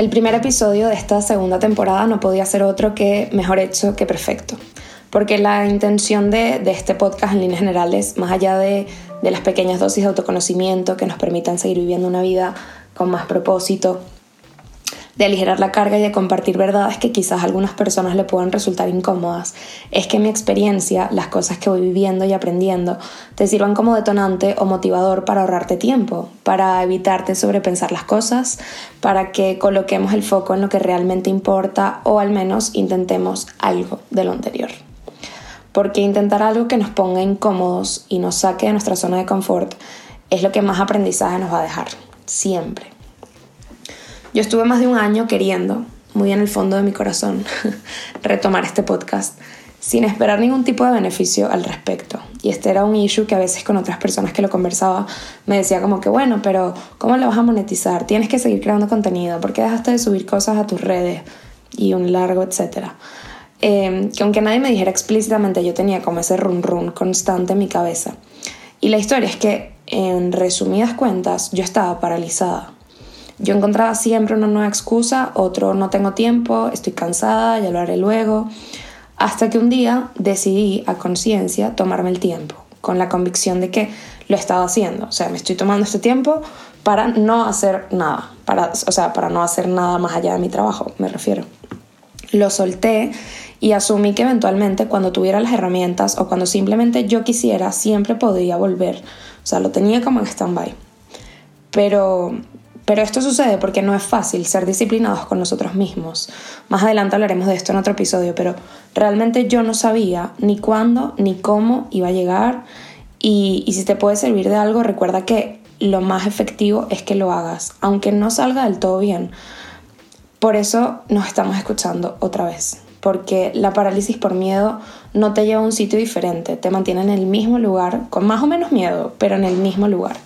El primer episodio de esta segunda temporada no podía ser otro que mejor hecho que perfecto, porque la intención de, este podcast en líneas generales, más allá de, de las pequeñas dosis de autoconocimiento que nos permitan seguir viviendo una vida con más propósito, de aligerar la carga y de compartir verdades que quizás a algunas personas le puedan resultar incómodas, es que mi experiencia, las cosas que voy viviendo y aprendiendo, te sirvan como detonante o motivador para ahorrarte tiempo, para evitarte sobrepensar las cosas, para que coloquemos el foco en lo que realmente importa o al menos intentemos algo de lo anterior. Porque intentar algo que nos ponga incómodos y nos saque de nuestra zona de confort es lo que más aprendizaje nos va a dejar, siempre. Yo estuve más de un año queriendo, muy en el fondo de mi corazón, retomar este podcast sin esperar ningún tipo de beneficio al respecto. Y este era un issue que a veces con otras personas que lo conversaba me decía como que, bueno, pero ¿cómo lo vas a monetizar? Tienes que seguir creando contenido, ¿por qué dejaste de subir cosas a tus redes? Y un largo, etcétera. Em, que aunque nadie me dijera explícitamente, yo tenía como ese run run constante en mi cabeza. Y la historia es que, en resumidas cuentas, yo estaba paralizada yo encontraba siempre una nueva excusa, otro no tengo tiempo, estoy cansada, ya lo haré luego, hasta que un día decidí a conciencia tomarme el tiempo, con la convicción de que lo estaba haciendo, o sea, me estoy tomando este tiempo para no hacer nada, para, o sea, para no hacer nada más allá de mi trabajo, me refiero. Lo solté y asumí que eventualmente cuando tuviera las herramientas o cuando simplemente yo quisiera, siempre podría volver. O sea, lo tenía como en stand-by. Pero pero esto sucede porque no es fácil ser disciplinados con nosotros mismos. Más adelante hablaremos de esto en otro episodio, pero realmente yo no sabía ni cuándo ni cómo iba a llegar. Y, si te puede servir de algo, recuerda que lo más efectivo es que lo hagas, aunque no salga del todo bien. Por eso nos estamos escuchando otra vez, porque la parálisis por miedo no te lleva a un sitio diferente, te mantiene en el mismo lugar, con más o menos miedo, pero en el mismo lugar.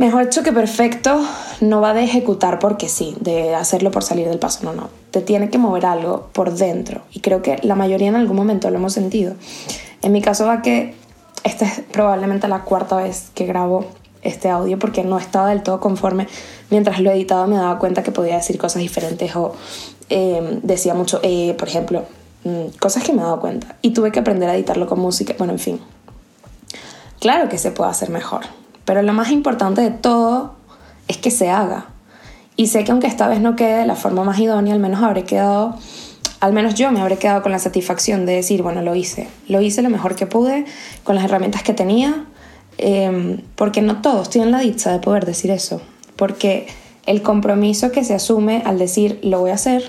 Mejor hecho que perfecto no va de ejecutar porque sí, de hacerlo por salir del paso, no, no. Te tiene que mover algo por dentro y creo que la mayoría en algún momento lo hemos sentido. En mi caso va que esta es probablemente la cuarta vez que grabo este audio porque no estaba del todo conforme. Mientras lo editaba me daba cuenta que podía decir cosas diferentes o em, decía mucho, eh, por ejemplo, mm, cosas que me he dado cuenta. Y tuve que aprender a editarlo con música, bueno, en fin. Claro que se puede hacer mejor pero lo más importante de todo es que se haga. Y sé que aunque esta vez no quede de la forma más idónea, al menos habré quedado, al menos yo me habré quedado con la satisfacción de decir, bueno, lo hice. Lo hice lo mejor que pude, con las herramientas que tenía, em, porque no todos tienen la dicha de poder decir eso. Porque el compromiso que se asume al decir, lo voy a hacer,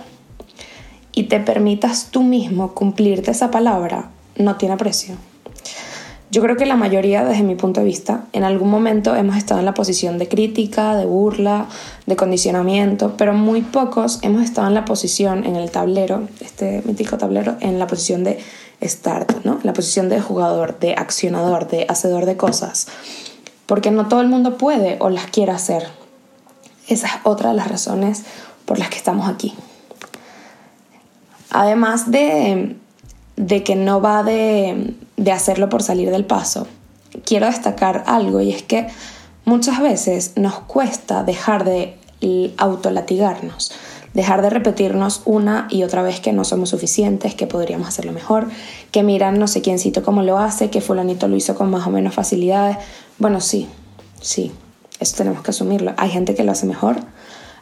y te permitas tú mismo cumplirte esa palabra, no tiene precio. Yo creo que la mayoría, desde mi punto de vista, en algún momento hemos estado en la posición de crítica, de burla, de condicionamiento, pero muy pocos hemos estado en la posición, en el tablero, este mítico tablero, en la posición de start, ¿no? La posición de jugador, de accionador, de hacedor de cosas. Porque no todo el mundo puede o las quiere hacer. Esa es otra de las razones por las que estamos aquí. Además de de que no va de, hacerlo por salir del paso. Quiero destacar algo y es que muchas veces nos cuesta dejar de autolatigarnos, dejar de repetirnos una y otra vez que no somos suficientes, que podríamos hacerlo mejor, que miran no sé quiéncito cómo lo hace, que fulanito lo hizo con más o menos facilidades. Bueno, sí, sí, eso tenemos que asumirlo. Hay gente que lo hace mejor,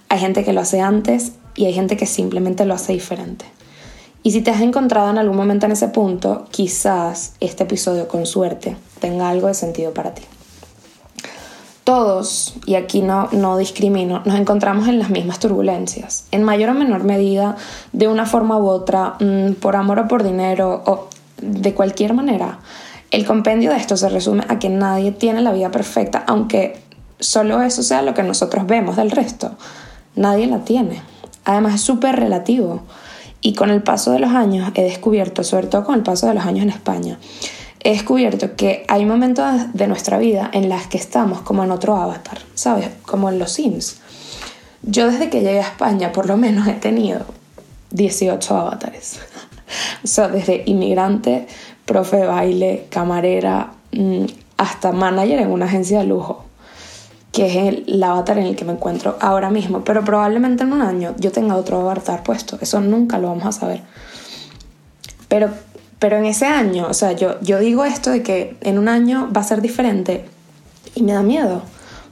hay gente que lo hace antes y hay gente que simplemente lo hace diferente. Y si te has encontrado en algún momento en ese punto, quizás este episodio con suerte tenga algo de sentido para ti. Todos, y aquí no, no discrimino, nos encontramos en las mismas turbulencias, en mayor o menor medida, de una forma u otra, mm, por amor o por dinero, o de cualquier manera. El compendio de esto se resume a que nadie tiene la vida perfecta, aunque solo eso sea lo que nosotros vemos del resto. Nadie la tiene. Además es súper relativo. Y con el paso de los años he descubierto, sobre todo con el paso de los años en España, he descubierto que hay momentos de nuestra vida en las que estamos como en otro avatar, ¿sabes? Como en los Sims. Yo desde que llegué a España por lo menos he tenido 18 avatares. o sea, desde inmigrante, profe de baile, camarera, mm, hasta manager en una agencia de lujo. Que es el, avatar en el que me encuentro ahora mismo. Pero probablemente en un año yo tenga otro avatar puesto. Eso nunca lo vamos a saber. Pero, pero en ese año, o sea, yo, yo digo esto de que en un año va a ser diferente y me da miedo.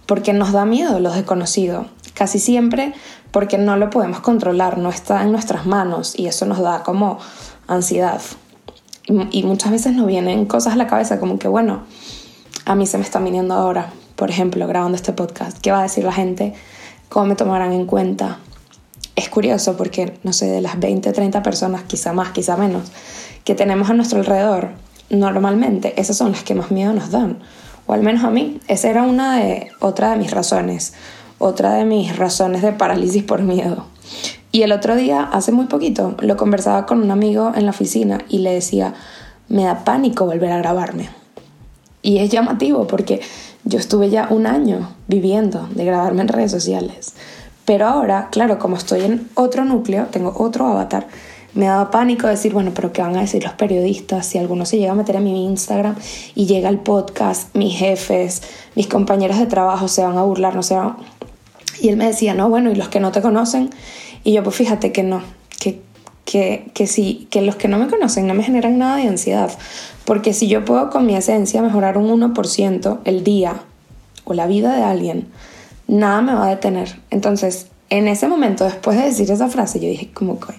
Porque nos da miedo lo desconocido. Casi siempre porque no lo podemos controlar, no está en nuestras manos y eso nos da como ansiedad. Y, y muchas veces nos vienen cosas a la cabeza como que, bueno, a mí se me está viniendo ahora, por ejemplo, grabando este podcast. ¿Qué va a decir la gente? ¿Cómo me tomarán en cuenta? Es curioso porque, no sé, de las 20, 30 personas, quizá más, quizá menos, que tenemos a nuestro alrededor, normalmente esas son las que más miedo nos dan. O al menos a mí. Esa era una de, otra de mis razones. Otra de mis razones de parálisis por miedo. Y el otro día, hace muy poquito, lo conversaba con un amigo en la oficina y le decía, me da pánico volver a grabarme. Y es llamativo porque yo estuve ya un año viviendo de grabarme en redes sociales. Pero ahora, claro, como estoy en otro núcleo, tengo otro avatar, me daba pánico decir, bueno, pero ¿qué van a decir los periodistas si alguno se llega a meter en mi Instagram y llega el podcast, mis jefes, mis compañeros de trabajo se van a burlar, no se van... Y él me decía, no, bueno, ¿y los que no te conocen? Y yo, pues fíjate que no, que, que, que sí, que los que no me conocen no me generan nada de ansiedad, porque si yo puedo con mi esencia mejorar un 1% el día o la vida de alguien, nada me va a detener. Entonces, en ese momento, después de decir esa frase, yo dije como que,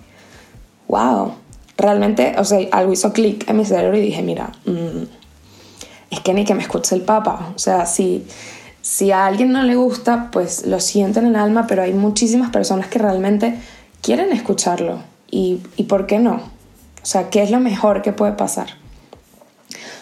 wow, realmente, o sea, algo hizo clic en mi cerebro y dije, mira, mm, es que ni que me escuche el Papa. O sea, si, si a alguien no le gusta, pues lo siento en el alma, pero hay muchísimas personas que realmente quieren escucharlo. ¿Y, y por qué no? O sea, ¿qué es lo mejor que puede pasar?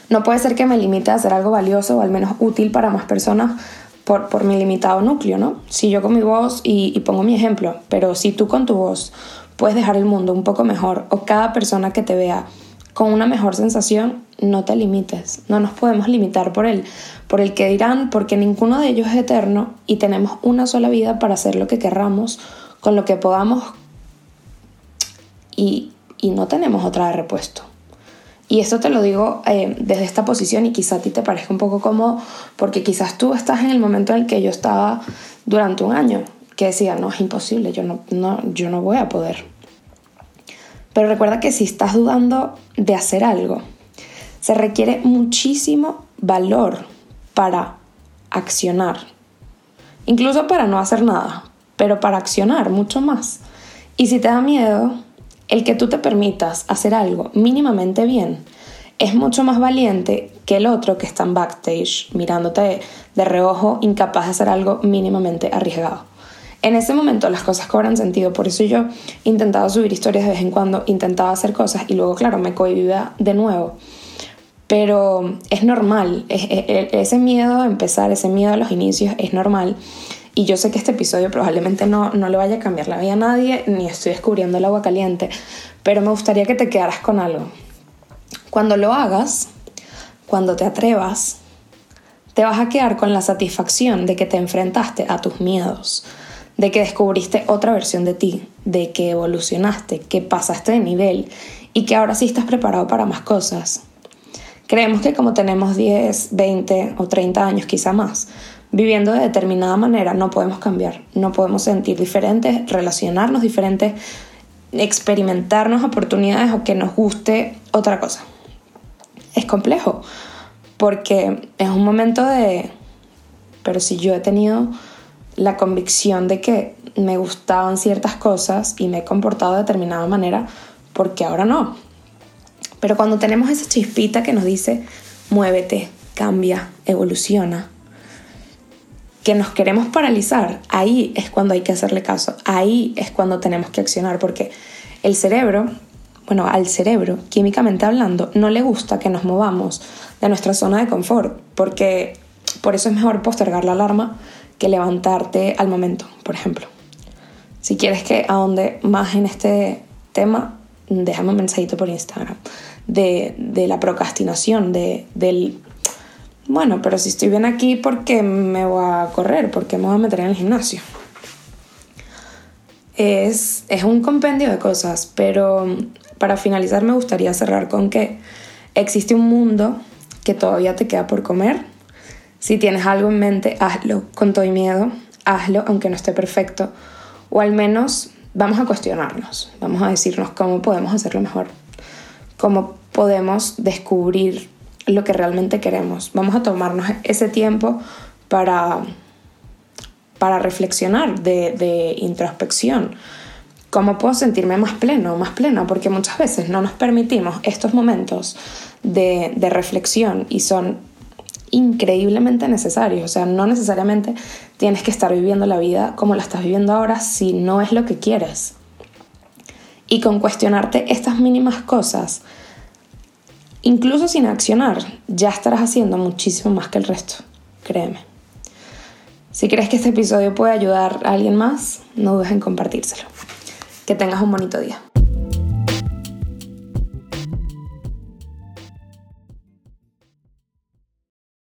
No puede ser que me limite a hacer algo valioso o al menos útil para más personas por, por mi limitado núcleo, ¿no? Si yo con mi voz, y, pongo mi ejemplo, pero si tú con tu voz puedes dejar el mundo un poco mejor o cada persona que te vea con una mejor sensación, no te limites. No nos podemos limitar por él, por el que dirán, porque ninguno de ellos es eterno y tenemos una sola vida para hacer lo que querramos, con lo que podamos y, y no tenemos otra de repuesto. Y esto te lo digo eh, desde esta posición y quizá a ti te parezca un poco cómodo porque quizás tú estás en el momento en el que yo estaba durante un año, que decía, no, es imposible, yo no, no, yo no voy a poder. Pero recuerda que si estás dudando de hacer algo, se requiere muchísimo valor para accionar. Incluso para no hacer nada, pero para accionar mucho más. Y si te da miedo, el que tú te permitas hacer algo mínimamente bien es mucho más valiente que el otro que está en backstage mirándote de reojo, incapaz de hacer algo mínimamente arriesgado. En ese momento las cosas cobran sentido, por eso yo intentaba subir historias de vez en cuando, intentaba hacer cosas y luego, claro, me cohibía de nuevo. Pero es normal, ese miedo a empezar, ese miedo a los inicios es normal. Y yo sé que este episodio probablemente no, no le vaya a cambiar la vida a nadie, ni estoy descubriendo el agua caliente, pero me gustaría que te quedaras con algo. Cuando lo hagas, cuando te atrevas, te vas a quedar con la satisfacción de que te enfrentaste a tus miedos, de que descubriste otra versión de ti, de que evolucionaste, que pasaste de nivel y que ahora sí estás preparado para más cosas. Creemos que como tenemos 10, 20 o 30 años, quizá más, viviendo de determinada manera, no podemos cambiar, no podemos sentir diferentes, relacionarnos diferentes, experimentarnos oportunidades o que nos guste otra cosa. Es complejo, porque es un momento de, pero si yo he tenido la convicción de que me gustaban ciertas cosas y me he comportado de determinada manera, porque ahora no. Pero cuando tenemos esa chispita que nos dice, muévete, cambia, evoluciona, que nos queremos paralizar, ahí es cuando hay que hacerle caso, ahí es cuando tenemos que accionar, porque el cerebro, bueno, al cerebro, químicamente hablando, no le gusta que nos movamos de nuestra zona de confort, porque por eso es mejor postergar la alarma que levantarte al momento, por ejemplo. Si quieres que ahonde más en este tema, déjame un mensajito por Instagram de, de la procrastinación, de, del bueno, pero si estoy bien aquí, ¿por qué me voy a correr? ¿Por qué me voy a meter en el gimnasio? Es, es un compendio de cosas, pero para finalizar me gustaría cerrar con que existe un mundo que todavía te queda por comer Si tienes algo en mente, hazlo con todo y miedo, hazlo aunque no esté perfecto, o al menos vamos a cuestionarnos, vamos a decirnos cómo podemos hacerlo mejor, cómo podemos descubrir lo que realmente queremos. Vamos a tomarnos ese tiempo para, para reflexionar de, introspección. ¿Cómo puedo sentirme más pleno, más plena? Porque muchas veces no nos permitimos estos momentos de, de reflexión y son increíblemente necesarios. O sea, no necesariamente tienes que estar viviendo la vida como la estás viviendo ahora si no es lo que quieres. Y con cuestionarte estas mínimas cosas, incluso sin accionar, ya estarás haciendo muchísimo más que el resto, créeme. Si crees que este episodio puede ayudar a alguien más, no dudes en compartírselo. Que tengas un bonito día.